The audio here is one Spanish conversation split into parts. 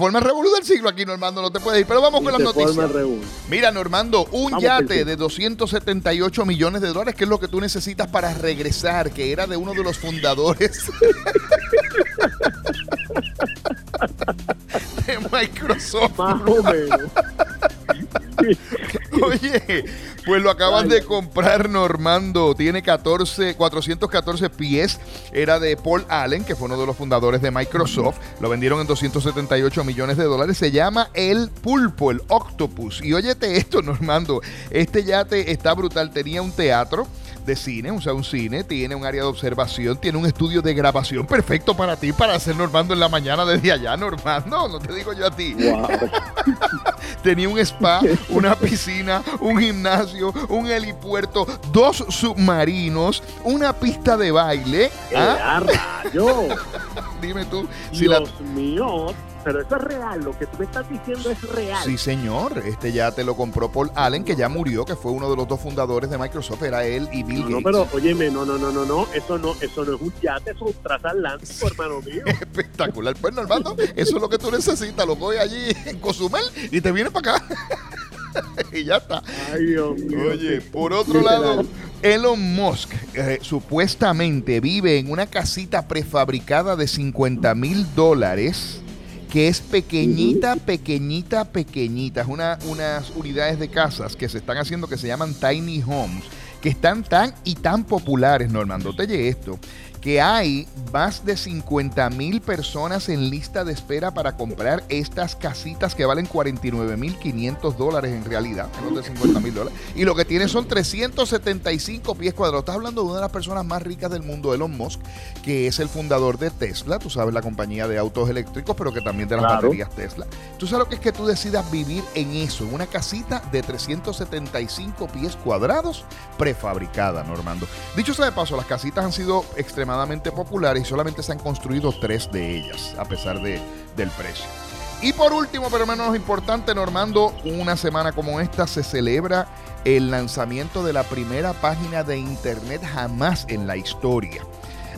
forma revolución del siglo aquí, Normando, no te puedes ir. Pero vamos con las noticias. Mira, Normando, un yate de 278 millones de dólares, que es lo que tú necesitas para regresar, que era de uno de los fundadores de Microsoft. Más o menos. Oye, pues lo acaban de comprar Normando. Tiene 14, 414 pies. Era de Paul Allen, que fue uno de los fundadores de Microsoft. Lo vendieron en 278 millones de dólares. Se llama el Pulpo, el Octopus. Y óyete esto, Normando. Este yate está brutal. Tenía un teatro de cine, o sea, un cine, tiene un área de observación, tiene un estudio de grabación perfecto para ti, para hacer Normando en la mañana desde allá, Normando, no te digo yo a ti. tenía un spa, una piscina, un gimnasio, un helipuerto, dos submarinos, una pista de baile. ¿Ah? Dime tú. Si Dios mío, pero eso es real, lo que tú me estás diciendo es real. Sí, señor. Este ya te lo compró Paul Allen, que ya murió, que fue uno de los dos fundadores de Microsoft, era él y Bill Gates. No, pero óyeme, no, no, no, no, no, eso no, eso no es un yate, eso es un transatlántico, hermano mío. Espectacular. Pues, Normando, eso es lo que tú necesitas, lo coges allí en Cozumel y te vienes para acá. y ya está. Ay, Dios mío. Oye, por otro lado, Elon Musk eh, supuestamente vive en una casita prefabricada de 50 mil dólares que es pequeñita, pequeñita, pequeñita. Es una, unas unidades de casas que se están haciendo que se llaman tiny homes, que están tan y tan populares, Normando. Te esto, que hay más de 50 mil personas en lista de espera para comprar estas casitas que valen 49 mil 500 dólares en realidad, menos de 50 mil dólares. Y lo que tiene son 375 pies cuadrados. Estás hablando de una de las personas más ricas del mundo, Elon Musk, que es el fundador de Tesla, tú sabes, la compañía de autos eléctricos, pero que también de las baterías Tesla. Tú sabes lo que es que tú decidas vivir en eso, en una casita de 375 pies cuadrados prefabricada, Normando. Dicho sea de paso, las casitas han sido extremadamente populares y solamente se han construido tres de ellas, a pesar de, del precio. Y por último, pero menos importante, Normando, una semana como esta se celebra el lanzamiento de la primera página de internet jamás en la historia.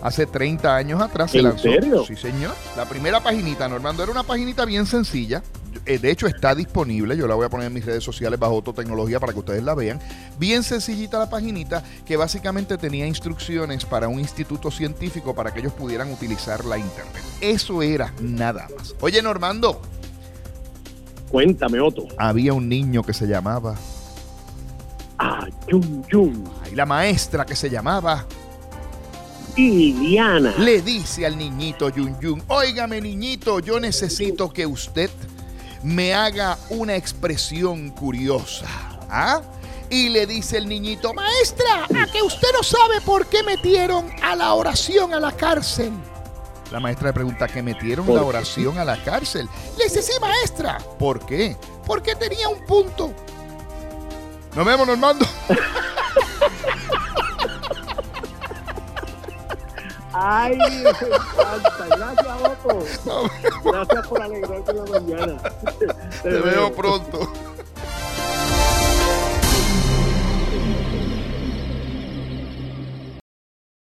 Hace 30 años atrás se lanzó. Serio? Sí, señor. La primera paginita, Normando, era una paginita bien sencilla. Eh, de hecho, está disponible. Yo la voy a poner en mis redes sociales bajo tecnología para que ustedes la vean. Bien sencillita la paginita que básicamente tenía instrucciones para un instituto científico para que ellos pudieran utilizar la internet. Eso era nada más. Oye, Normando. Cuéntame, Otto. Había un niño que se llamaba. Ah, Yun. Y la maestra que se llamaba. Liliana. Le dice al niñito Yun Yun, óigame niñito, yo necesito que usted me haga una expresión curiosa. ¿Ah? Y le dice el niñito, maestra, a que usted no sabe por qué metieron a la oración a la cárcel. La maestra le pregunta, ¿qué metieron la oración a la cárcel? Le dice, sí, maestra. ¿Por qué? Porque tenía un punto. Nos vemos, Normando. Ay, me encanta. Gracias, Otto. Gracias por alegrarte la mañana. Te, veo pronto.